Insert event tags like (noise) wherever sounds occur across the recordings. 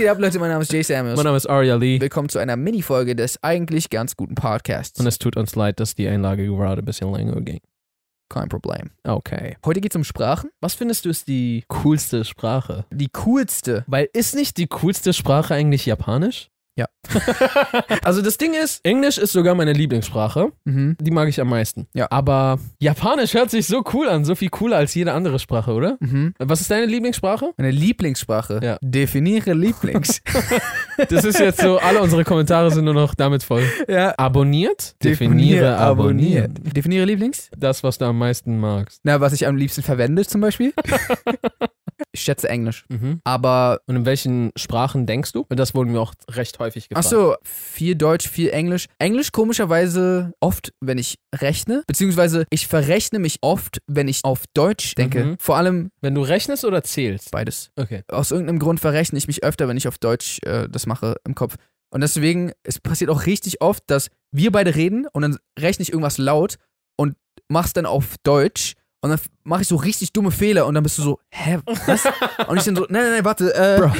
Geht ab, Leute? Mein Name ist Jay Samuels. Mein Name ist Arya Lee Willkommen zu einer Mini-Folge des eigentlich ganz guten Podcasts. und es tut uns leid, dass die Einlage gerade ein bisschen länger ging. Kein Problem. Okay. Heute geht es um Sprachen. Was findest du ist die coolste Sprache? Die coolste. Weil ist nicht die coolste Sprache eigentlich Japanisch? Ja. (laughs) also das Ding ist, Englisch ist sogar meine Lieblingssprache. Mhm. Die mag ich am meisten. Ja. Aber Japanisch hört sich so cool an, so viel cooler als jede andere Sprache, oder? Mhm. Was ist deine Lieblingssprache? Meine Lieblingssprache. Ja. Definiere Lieblings. (laughs) Das ist jetzt so, alle unsere Kommentare sind nur noch damit voll. ja. Abonniert? Definiere abonniert. Definiere Lieblings? Das, was du am meisten magst. Na, was ich am liebsten verwende zum Beispiel. (laughs) ich schätze Englisch. Mhm. Aber, Und in welchen Sprachen denkst du? Das wurden wir auch recht häufig gefragt. so, viel Deutsch, viel Englisch. Englisch komischerweise oft, wenn ich rechne. Beziehungsweise ich verrechne mich oft, wenn ich auf Deutsch denke. Mhm. Vor allem Wenn du rechnest oder zählst? beides. Okay. aus irgendeinem Grund verrechne ich mich öfter, wenn ich auf Deutsch äh, das mache im Kopf. Und deswegen, es passiert auch richtig oft, dass wir beide reden und dann rechne ich irgendwas laut und mach's dann auf Deutsch und dann mache ich so richtig dumme Fehler und dann bist du so, hä, was? und ich dann so, nein, nein, nein, warte, äh. Bro.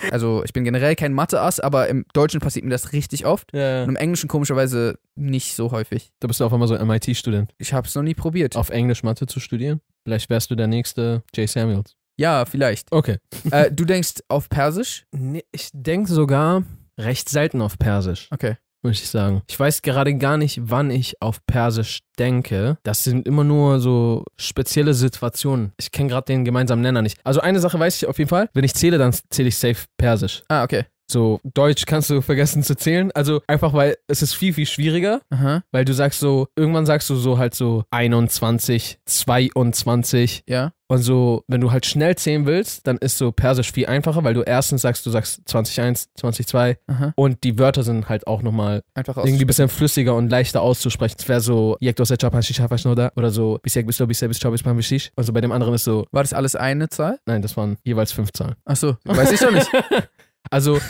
(laughs) also ich bin generell kein Mathe-Ass, aber im Deutschen passiert mir das richtig oft Ja, und im Englischen komischerweise nicht so häufig. Du bist auf einmal so ein MIT-Student. Ich hab's noch nie probiert. Auf Englisch Mathe zu studieren? Vielleicht wärst du der nächste Jay Samuels. Ja, vielleicht. Okay. (laughs) äh, du denkst auf Persisch? Nee, ich denke sogar recht selten auf Persisch, Okay. Muss ich sagen. Ich weiß gerade gar nicht, wann ich auf Persisch denke. Das sind immer nur so spezielle Situationen. Ich kenne gerade den gemeinsamen Nenner nicht. Also eine Sache weiß ich auf jeden Fall. Wenn ich zähle, dann zähle ich safe Persisch. Ah, okay. So, Deutsch kannst du vergessen zu zählen. Also einfach, weil es ist viel, viel schwieriger. Aha. Weil du sagst so, irgendwann sagst du so halt so 21, 22 Ja. Und so, wenn du halt schnell zählen willst, dann ist so Persisch viel einfacher, weil du erstens sagst, du sagst 21, 22 Aha. und die Wörter sind halt auch nochmal irgendwie ein bisschen flüssiger und leichter auszusprechen. Es wäre so, jak shisha fashnoda oder so, bisek bis do bisek bis chau bis pan bishish. Und so bei dem anderen ist so, War das alles eine Zahl? nein, das waren jeweils fünf Zahlen. Ach so, weiß ich doch nicht. (laughs) Also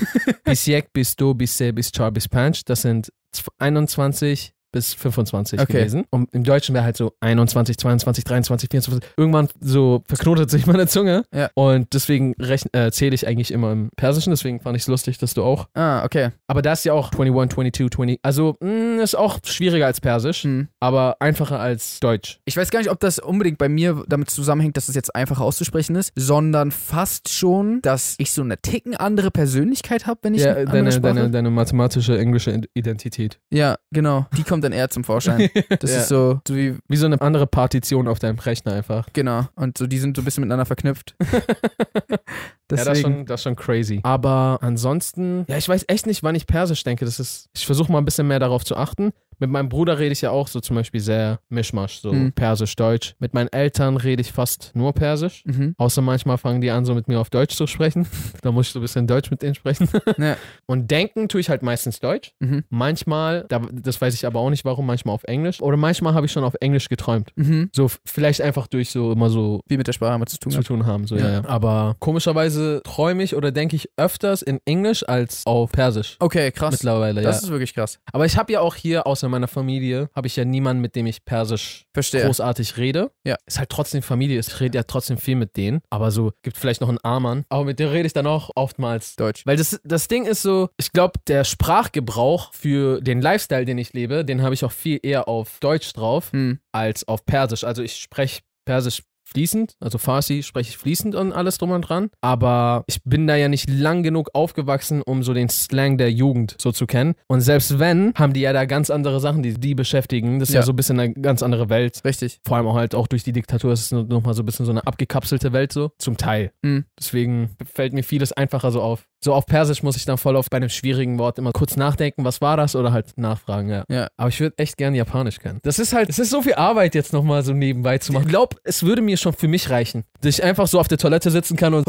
bisek bis do bisse bis chau bis panch, das sind 21 bis 25 Okay. gewesen. Und im Deutschen wäre halt so 21, 22, 23, 24. Irgendwann so verknotet sich (laughs) meine Zunge. Ja. Und deswegen äh, zähle ich eigentlich immer im Persischen. Deswegen fand ich es lustig, dass du auch. Ah, okay. Aber da ist ja auch 21, 22, 20. Also mh, ist auch schwieriger als Persisch, Hm. aber einfacher als Deutsch. Ich weiß gar nicht, ob das unbedingt bei mir damit zusammenhängt, dass es jetzt einfacher auszusprechen ist, sondern fast schon, dass ich so eine Ticken andere Persönlichkeit habe, wenn ich Ja, deine, Sprache. deine, deine mathematische englische Id- Identität. ja, genau. Die kommt dann eher zum Vorschein. (laughs) Das Ja. ist so, so wie, Wie so eine andere Partition auf deinem Rechner einfach. genau. Und so, die sind so ein bisschen miteinander verknüpft. (laughs) Ja, das ist, Deswegen. schon, das ist schon crazy. Aber ansonsten, ja, ich weiß echt nicht, wann ich Persisch denke. Das ist, ich versuche mal ein bisschen mehr darauf zu achten. Mit meinem Bruder rede ich ja auch so zum Beispiel sehr Mischmasch, so Mhm. Persisch, Deutsch. Mit meinen Eltern rede ich fast nur Persisch. Mhm. Außer manchmal fangen die an, so mit mir auf Deutsch zu sprechen. (laughs) da muss ich so ein bisschen Deutsch mit denen sprechen. Ja. (laughs) Und denken tue ich halt meistens Deutsch. Mhm. Manchmal, da, das weiß ich aber auch nicht warum, manchmal auf Englisch. Oder manchmal habe ich schon auf Englisch geträumt. Mhm. So, vielleicht einfach durch so immer so Wie mit der Sprache zu tun. zu tun haben. So, Ja. ja. Ja. Aber komischerweise träume ich oder denke ich öfters in Englisch als auf Persisch. Okay, krass. Mittlerweile, Das ja. ist wirklich krass. Aber ich habe ja auch hier, außer meiner Familie, habe ich ja niemanden, mit dem ich Persisch Verstehe. großartig rede. Ja. Ist halt trotzdem Familie, ich rede ja trotzdem viel mit denen. Aber so, gibt vielleicht noch einen Armann. Aber mit dem rede ich dann auch oftmals Deutsch. weil das, das Ding ist so, ich glaube, der Sprachgebrauch für den Lifestyle, den ich lebe, den habe ich auch viel eher auf Deutsch drauf Hm. als auf Persisch. Also ich spreche Persisch fließend, also Farsi spreche ich fließend und alles drum und dran. Aber ich bin da ja nicht lang genug aufgewachsen, um so den Slang der Jugend so zu kennen. Und selbst wenn, haben die ja da ganz andere Sachen, die die beschäftigen. Das ist ja, Ja. so ein bisschen eine ganz andere Welt. Richtig. Vor allem auch halt auch durch die Diktatur ist es nochmal so ein bisschen so eine abgekapselte Welt so. Zum Teil. Mhm. Deswegen fällt mir vieles einfacher so auf. So auf Persisch muss ich dann voll auf bei einem schwierigen Wort immer kurz nachdenken, was war das oder halt nachfragen, ja. Ja. Aber ich würde echt gerne Japanisch können. Das ist halt, es ist so viel Arbeit jetzt nochmal so nebenbei zu machen. Ich glaube, es würde mir schon für mich reichen, dass ich einfach so auf der Toilette sitzen kann und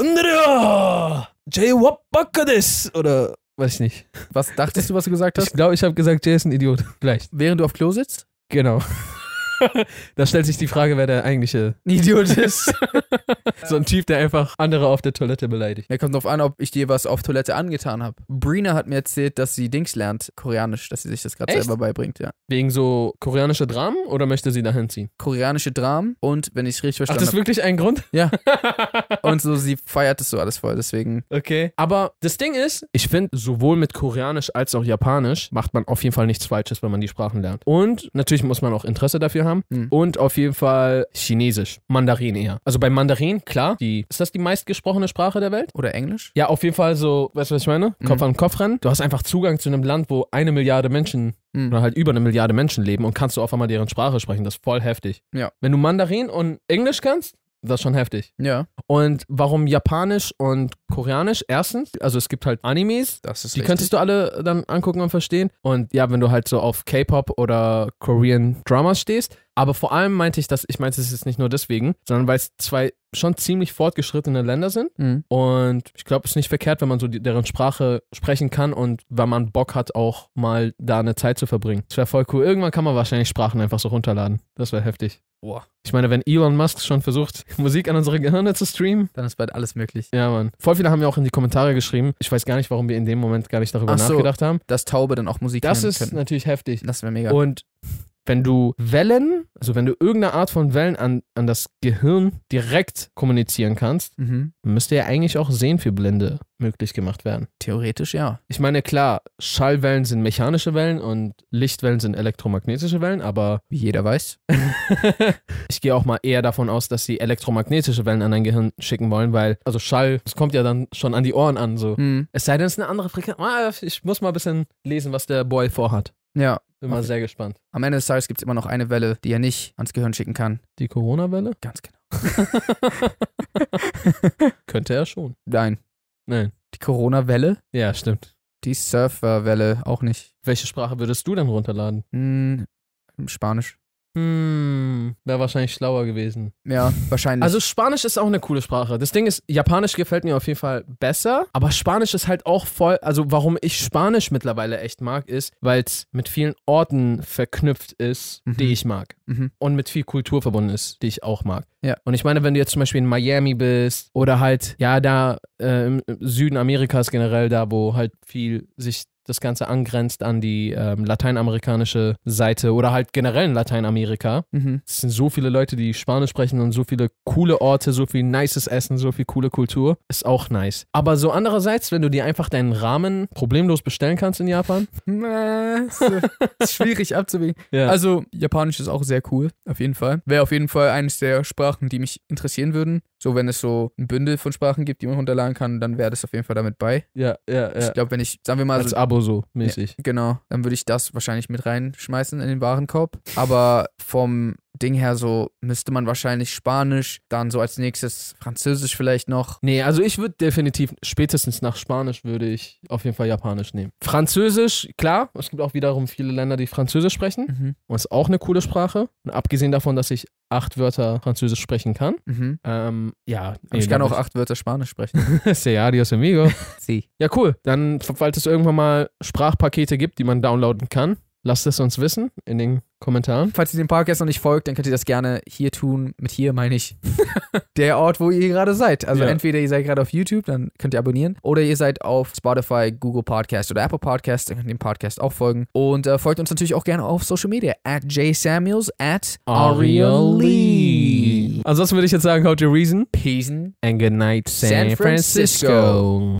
Jay Wapakadis oder weiß ich nicht. Was dachtest du, was du gesagt Ich hast? glaube, ich habe gesagt, Jay ist ein Idiot. Vielleicht. Während du auf Klo sitzt? Genau. (laughs) da stellt sich die Frage, wer der eigentliche Idiot ist. (laughs) so ein Typ, der einfach andere auf der Toilette beleidigt. Ja, kommt drauf an, ob ich dir was auf Toilette angetan habe. Brina hat mir erzählt, dass sie Dings lernt, Koreanisch, dass sie sich das gerade selber beibringt, ja. Wegen so koreanische Dramen oder möchte sie dahin ziehen? Koreanische Dramen und, wenn ich es richtig Ach, verstanden das ist wirklich ein Grund? Ja. habe, (laughs) und so, sie feiert das so alles voll, deswegen. Okay. Aber das Ding ist, ich finde, sowohl mit Koreanisch als auch Japanisch macht man auf jeden Fall nichts Falsches, wenn man die Sprachen lernt. Und natürlich muss man auch Interesse dafür haben. Hm. Und auf jeden Fall Chinesisch. Mandarin eher. Also bei Mandarin, klar, die, ist das die meistgesprochene Sprache der Welt? Oder Englisch? Ja, auf jeden Fall so, weißt du, was ich meine? Mhm. Kopf an Kopf rennen. Du hast einfach Zugang zu einem Land, wo eine Milliarde Menschen Hm. oder halt über eine Milliarde Menschen leben und kannst du auf einmal deren Sprache sprechen. Das ist voll heftig. Ja. Wenn du Mandarin und Englisch kannst, das ist schon heftig. Ja, Und warum Japanisch und Koreanisch? Erstens, also es gibt halt Animes, das ist die richtig. könntest du alle dann angucken und verstehen. Und ja, wenn du halt so auf K-Pop oder Korean Dramas stehst. Aber vor allem meinte ich das, ich meinte es jetzt nicht nur deswegen, sondern weil es zwei schon ziemlich fortgeschrittene Länder sind. Hm. Und ich glaube, es ist nicht verkehrt, wenn man so die, deren Sprache sprechen kann und wenn man Bock hat, auch mal da eine Zeit zu verbringen. Das wäre voll cool. Irgendwann kann man wahrscheinlich Sprachen einfach so runterladen. Das wäre heftig. Boah, Ich meine, wenn Elon Musk schon versucht, (laughs) Musik an unsere Gehirne zu streamen, dann ist bald alles möglich. ja, Mann. Voll viele haben ja auch in die Kommentare geschrieben. Ich weiß gar nicht, warum wir in dem Moment gar nicht darüber so. nachgedacht haben. Dass Taube dann auch Musik Das ist könnten. natürlich heftig. Das wäre mega. Und wenn du Wellen, also wenn du irgendeine Art von Wellen an, an das Gehirn direkt kommunizieren kannst, mhm. müsste ja eigentlich auch Sehen für Blinde möglich gemacht werden. Theoretisch ja. Ich meine, klar, Schallwellen sind mechanische Wellen und Lichtwellen sind elektromagnetische Wellen, aber Wie jeder weiß. (laughs) ich gehe auch mal eher davon aus, dass sie elektromagnetische Wellen an dein Gehirn schicken wollen, weil, also Schall, das kommt ja dann schon an die Ohren an, so. Hm. Es sei denn, es ist eine andere Frequenz. Ah, Ich muss mal ein bisschen lesen, was der Boy vorhat. Ja. Bin mal sehr gespannt. Am Ende des Tages gibt es immer noch eine Welle, die er nicht ans Gehirn schicken kann. Die Corona-Welle? Ganz genau. (laughs) (laughs) Könnte er schon. Nein. Nein. Die Corona-Welle, Ja, stimmt. die Surfer-Welle auch nicht. Welche Sprache würdest du denn runterladen? Hm. Spanisch. Hm, wäre wahrscheinlich schlauer gewesen. Ja, wahrscheinlich. Also Spanisch ist auch eine coole Sprache. Das Ding ist, Japanisch gefällt mir auf jeden Fall besser, aber Spanisch ist halt auch voll, also warum ich Spanisch mittlerweile echt mag, ist, weil es mit vielen Orten verknüpft ist, Mhm. die ich mag. Mhm. Und mit viel Kultur verbunden ist, die ich auch mag. Ja. Und ich meine, wenn du jetzt zum Beispiel in Miami bist oder halt, ja, da äh, im Süden Amerikas generell, da wo halt viel sich das Ganze angrenzt an die ähm, lateinamerikanische Seite oder halt generell in Lateinamerika. Mhm. Es sind so viele Leute, die Spanisch sprechen und so viele coole Orte, so viel nices Essen, so viel coole Kultur. Ist auch nice. Aber so andererseits, wenn du dir einfach deinen Rahmen problemlos bestellen kannst in Japan. (laughs) Ist schwierig abzuwägen. (laughs) Ja. Also, Japanisch ist auch sehr cool, auf jeden Fall. Wäre auf jeden Fall eines der Sprachen, die mich interessieren würden. So, wenn es so ein Bündel von Sprachen gibt, die man runterladen kann, dann wäre das auf jeden Fall damit bei. ja, ja, Ich glaube, wenn ich, sagen wir mal, Als so, Abo so mäßig. genau, dann würde ich das wahrscheinlich mit reinschmeißen in den Warenkorb. Aber vom Ding her so müsste man wahrscheinlich Spanisch, dann so als nächstes Französisch vielleicht noch. Nee, also ich würde definitiv, spätestens nach Spanisch würde ich auf jeden Fall Japanisch nehmen. Französisch, klar, es gibt auch wiederum viele Länder, die Französisch sprechen. Mhm. Und ist auch eine coole Sprache. Und abgesehen davon, dass ich acht Wörter Französisch sprechen kann. Mhm. Ähm, ja. Aber ich kann auch acht Wörter Spanisch sprechen. (laughs) Se adios, amigo. (laughs) Sie. Ja, cool. Dann, falls es irgendwann mal Sprachpakete gibt, die man downloaden kann, lasst es uns wissen in den Kommentaren. Falls ihr dem Podcast noch nicht folgt, dann könnt ihr das gerne hier tun. Mit hier meine ich (laughs) der Ort, wo ihr gerade seid. Also Ja. entweder ihr seid gerade auf YouTube, dann könnt ihr abonnieren. Oder ihr seid auf Spotify, Google Podcast oder Apple Podcast, dann könnt ihr dem Podcast auch folgen. Und äh, folgt uns natürlich auch gerne auf Social Media. At jsamuels, at Ariel. Ansonsten würde ich jetzt sagen, how to reason Peace. and good night, San, San Francisco. Francisco.